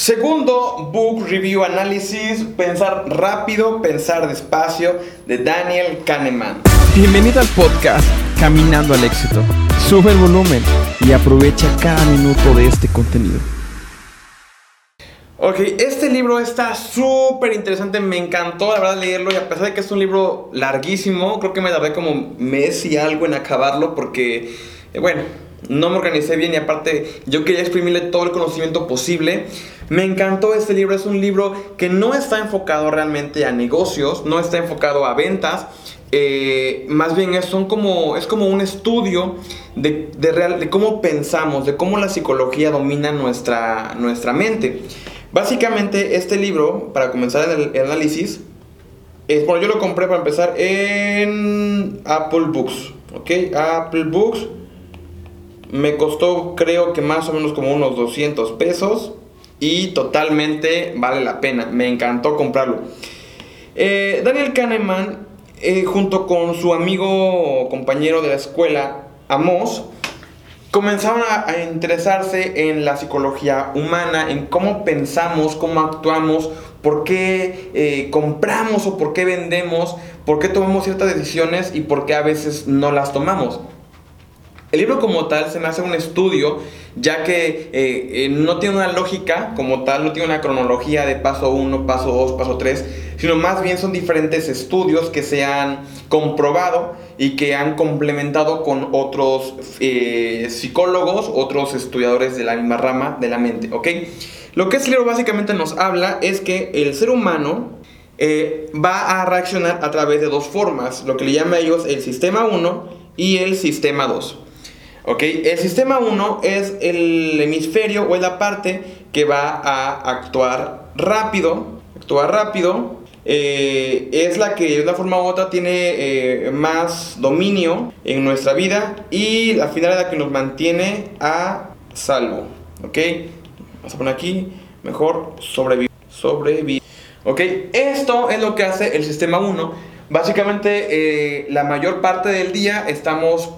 Segundo Book Review Analysis, Pensar rápido, pensar despacio, de Daniel Kahneman. Bienvenido al podcast Caminando al éxito. Sube el volumen y aprovecha cada minuto de este contenido. Ok, este libro está súper interesante, me encantó la verdad leerlo y a pesar de que es un libro larguísimo, creo que me tardé como mes y algo en acabarlo porque, eh, bueno, no me organicé bien y aparte yo quería exprimirle todo el conocimiento posible. Me encantó este libro, es un libro que no está enfocado realmente a negocios, no está enfocado a ventas, eh, más bien es, son como, es como un estudio de, de cómo pensamos, de cómo la psicología domina nuestra, nuestra mente. Básicamente este libro, para comenzar el, análisis, bueno, yo lo compré para empezar en Apple Books, ¿ok? Apple Books me costó creo que más o menos como unos 200 pesos y totalmente vale la pena. Me encantó comprarlo. Eh, Daniel Kahneman, eh, junto con su amigo compañero de la escuela, Amos, comenzaron a, interesarse en la psicología humana, en cómo pensamos, cómo actuamos, por qué eh, compramos o por qué vendemos, por qué tomamos ciertas decisiones y por qué a veces no las tomamos. El libro como tal se me hace un estudio, ya que eh, eh, no tiene una lógica como tal, no tiene una cronología de paso 1, paso 2, paso 3, sino más bien son diferentes estudios que se han comprobado y que han complementado con otros eh, psicólogos, otros estudiadores de la misma rama de la mente, ¿ok? Lo que este libro básicamente nos habla es que el ser humano va a reaccionar a través de dos formas, lo que le llama a ellos el sistema 1 y el sistema 2. ¿Ok? El sistema 1 es el hemisferio o es la parte que va a actuar rápido. Actuar rápido. Eh, es la que de una forma u otra tiene eh, más dominio en nuestra vida y al final es la que nos mantiene a salvo. ¿Ok? Vamos a poner aquí, mejor sobrevivir. Sobrevivir. ¿Ok? Esto es lo que hace el sistema 1. Básicamente eh, la mayor parte del día estamos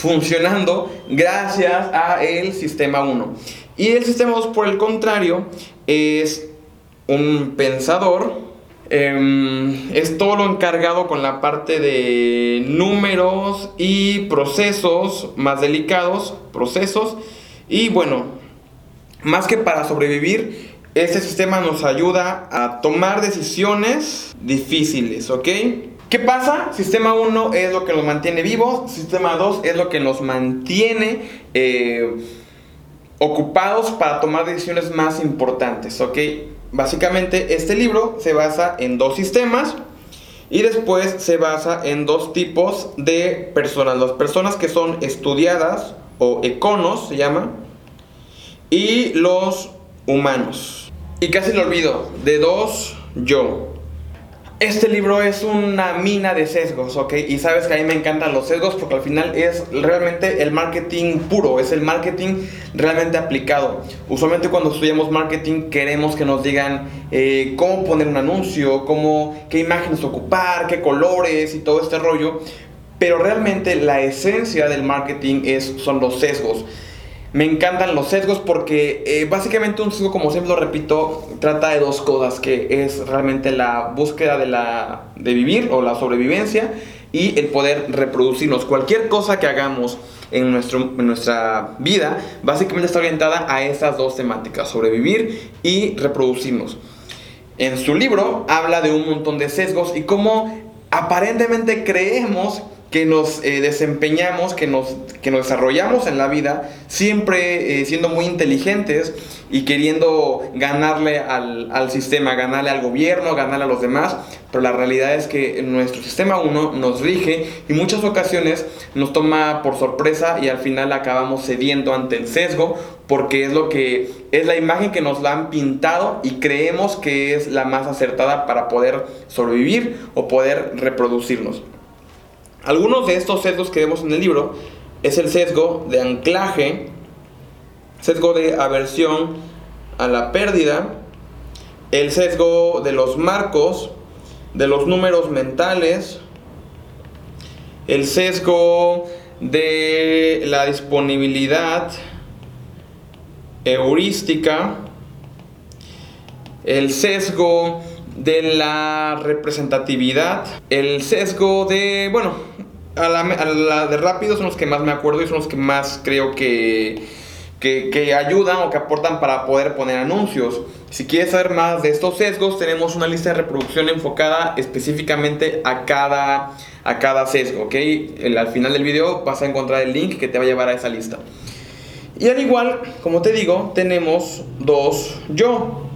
funcionando gracias a el sistema 1. Y el sistema 2, por el contrario, es un pensador. Em, es todo lo encargado con la parte de números y procesos más delicados, procesos. Y bueno, más que para sobrevivir, este sistema nos ayuda a tomar decisiones difíciles, ¿ok? ¿Qué pasa? Sistema 1 es lo que nos mantiene vivos, sistema 2 es lo que nos mantiene eh, ocupados para tomar decisiones más importantes, ¿ok? Básicamente este libro se basa en dos sistemas y después se basa en dos tipos de personas. Las personas que son estudiadas o econos se llama y los humanos. Y casi lo olvido, de dos yo. Este libro es una mina de sesgos, ¿ok? Y sabes que a mí me encantan los sesgos porque al final es realmente el marketing puro, es el marketing realmente aplicado. Usualmente cuando estudiamos marketing queremos que nos digan eh, cómo poner un anuncio, cómo, qué imágenes ocupar, qué colores y todo este rollo. Pero realmente la esencia del marketing es, son los sesgos. Me encantan los sesgos porque eh, básicamente un sesgo, como siempre lo repito, trata de dos cosas, que es realmente la búsqueda de, la, de vivir o la sobrevivencia y el poder reproducirnos. Cualquier cosa que hagamos en, nuestro, en nuestra vida básicamente está orientada a esas dos temáticas, sobrevivir y reproducirnos. En su libro habla de un montón de sesgos y cómo aparentemente creemos que nos eh, desempeñamos, que nos, que nos desarrollamos en la vida, siempre eh, siendo muy inteligentes y queriendo ganarle al, al, sistema, ganarle al gobierno, ganarle a los demás, pero la realidad es que nuestro sistema 1 nos rige y muchas ocasiones nos toma por sorpresa y al final acabamos cediendo ante el sesgo porque es lo que es la imagen que nos la han pintado y creemos que es la más acertada para poder sobrevivir o poder reproducirnos. Algunos de estos sesgos que vemos en el libro es el sesgo de anclaje, sesgo de aversión a la pérdida, el sesgo de los marcos, de los números mentales, el sesgo de la disponibilidad heurística, el sesgo de la representatividad, el sesgo de, bueno, a la, de rápido son los que más me acuerdo y son los que más creo que, que, que, ayudan o que aportan para poder poner anuncios. Si quieres saber más de estos sesgos, tenemos una lista de reproducción enfocada específicamente a cada, a cada sesgo, ¿ok? al final del video vas a encontrar el link que te va a llevar a esa lista. Y al igual, como te digo, tenemos dos yo.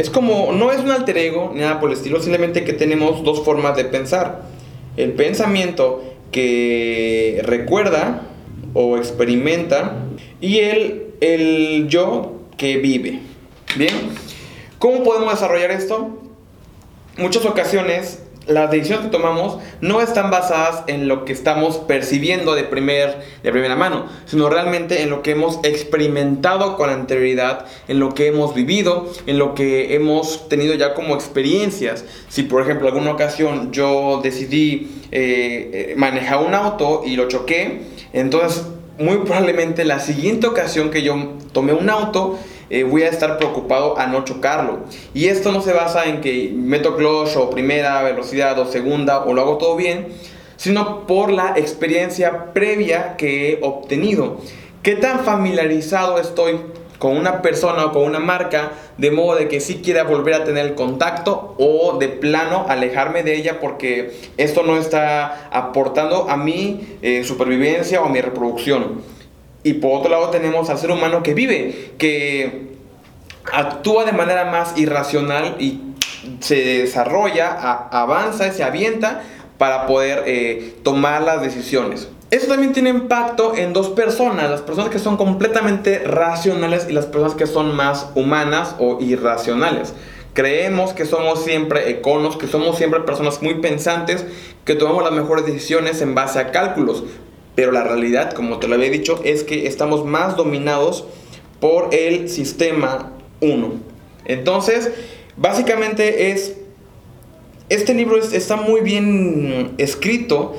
Es como, no es un alter ego ni nada por el estilo, simplemente que tenemos dos formas de pensar. El pensamiento que recuerda o experimenta y el, el yo que vive. Bien, ¿cómo podemos desarrollar esto? Muchas ocasiones las decisiones que tomamos no están basadas en lo que estamos percibiendo de, primer, de primera mano, sino realmente en lo que hemos experimentado con anterioridad, en lo que hemos vivido, en lo que hemos tenido ya como experiencias. Si por ejemplo alguna ocasión yo decidí eh, manejar un auto y lo choqué, entonces muy probablemente la siguiente ocasión que yo tomé un auto, eh, voy a estar preocupado a no chocarlo. Y esto no se basa en que meto clutch o primera velocidad o segunda o lo hago todo bien, sino por la experiencia previa que he obtenido. ¿Qué tan familiarizado estoy con una persona o con una marca de modo de que sí quiera volver a tener el contacto o de plano alejarme de ella porque esto no está aportando a mi eh, supervivencia o a mi reproducción? Y por otro lado tenemos al ser humano que vive, que actúa de manera más irracional y se desarrolla, avanza y se avienta para poder eh, tomar las decisiones. Eso también tiene impacto en dos personas, las personas que son completamente racionales y las personas que son más humanas o irracionales. Creemos que somos siempre econos, que somos siempre personas muy pensantes, que tomamos las mejores decisiones en base a cálculos, pero la realidad, como te lo había dicho, es que estamos más dominados por el sistema 1. Entonces, básicamente es, este libro está muy bien escrito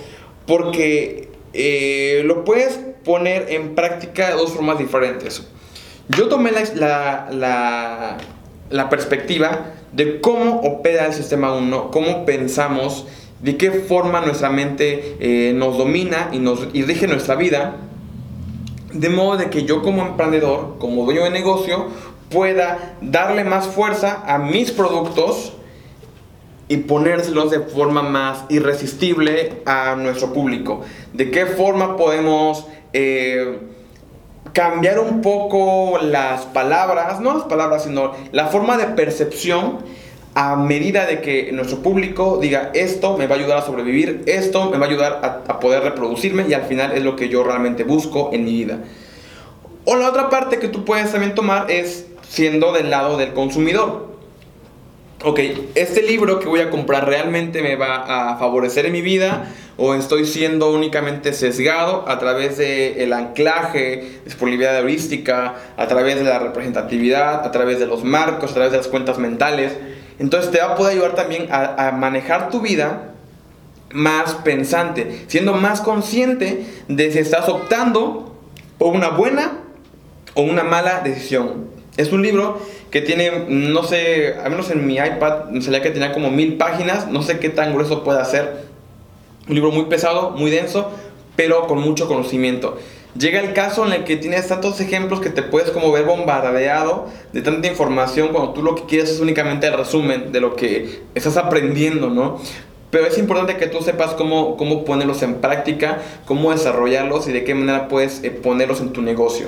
porque eh, lo puedes poner en práctica de dos formas diferentes. Yo tomé la, la, la perspectiva de cómo opera el sistema 1, cómo pensamos de qué forma nuestra mente eh, nos domina y nos rige nuestra vida, de modo de que yo como emprendedor, como dueño de negocio, pueda darle más fuerza a mis productos y ponérselos de forma más irresistible a nuestro público. ¿De qué forma podemos eh, cambiar un poco las palabras, no las palabras, sino la forma de percepción a medida de que nuestro público diga esto me va a ayudar a sobrevivir, esto me va a ayudar a, poder reproducirme y al final es lo que yo realmente busco en mi vida. O la otra parte que tú puedes también tomar es siendo del lado del consumidor. Ok, este libro que voy a comprar realmente me va a favorecer en mi vida o estoy siendo únicamente sesgado a través del el anclaje, disponibilidad heurística, a través de la representatividad, a través de los marcos, a través de las cuentas mentales. Entonces te va a poder ayudar también a, manejar tu vida más pensante, siendo más consciente de si estás optando por una buena o una mala decisión. Es un libro que tiene, no sé, al menos en mi iPad me que tenía como mil páginas, no sé qué tan grueso puede ser. Un libro muy pesado, muy denso, pero con mucho conocimiento. Llega el caso en el que tienes tantos ejemplos que te puedes como ver bombardeado de tanta información cuando tú lo que quieres es únicamente el resumen de lo que estás aprendiendo, ¿no? Pero es importante que tú sepas cómo, cómo ponerlos en práctica, cómo desarrollarlos y de qué manera puedes eh, ponerlos en tu negocio.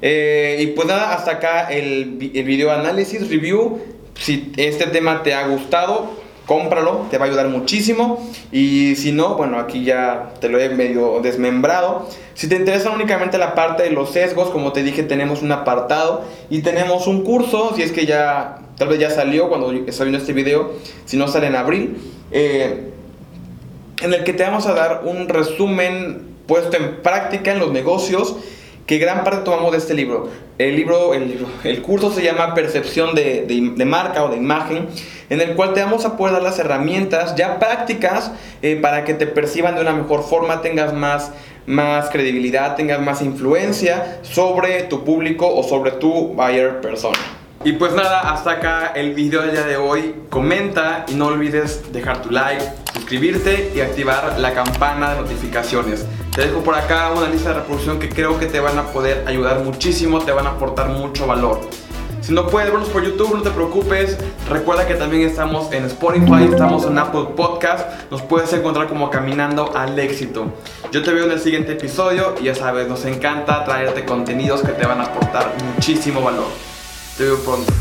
Eh, y pues nada, hasta acá el, el video análisis, review. Si este tema te ha gustado, cómpralo, te va a ayudar muchísimo. Y si no, bueno, aquí ya te lo he medio desmembrado. Si te interesa únicamente la parte de los sesgos, como te dije, tenemos un apartado y tenemos un curso, si es que ya, tal vez ya salió cuando estoy viendo este video, si no sale en abril, eh, en el que te vamos a dar un resumen puesto en práctica en los negocios que gran parte tomamos de este libro. El libro, el, el curso se llama Percepción de, de, marca o de imagen, en el cual te vamos a poder dar las herramientas ya prácticas eh, para que te perciban de una mejor forma, tengas más, más credibilidad, tengas más influencia sobre tu público o sobre tu buyer persona. Y pues nada, hasta acá el video del día de hoy. Comenta y no olvides dejar tu like, suscribirte y activar la campana de notificaciones. Te dejo por acá una lista de reproducción que creo que te van a poder ayudar muchísimo, te van a aportar mucho valor. Si no puedes vernos por YouTube, no te preocupes. Recuerda que también estamos en Spotify, estamos en Apple Podcast. Nos puedes encontrar como Caminando al Éxito. Yo te veo en el siguiente episodio y ya sabes, nos encanta traerte contenidos que te van a aportar muchísimo valor. Te veo pronto.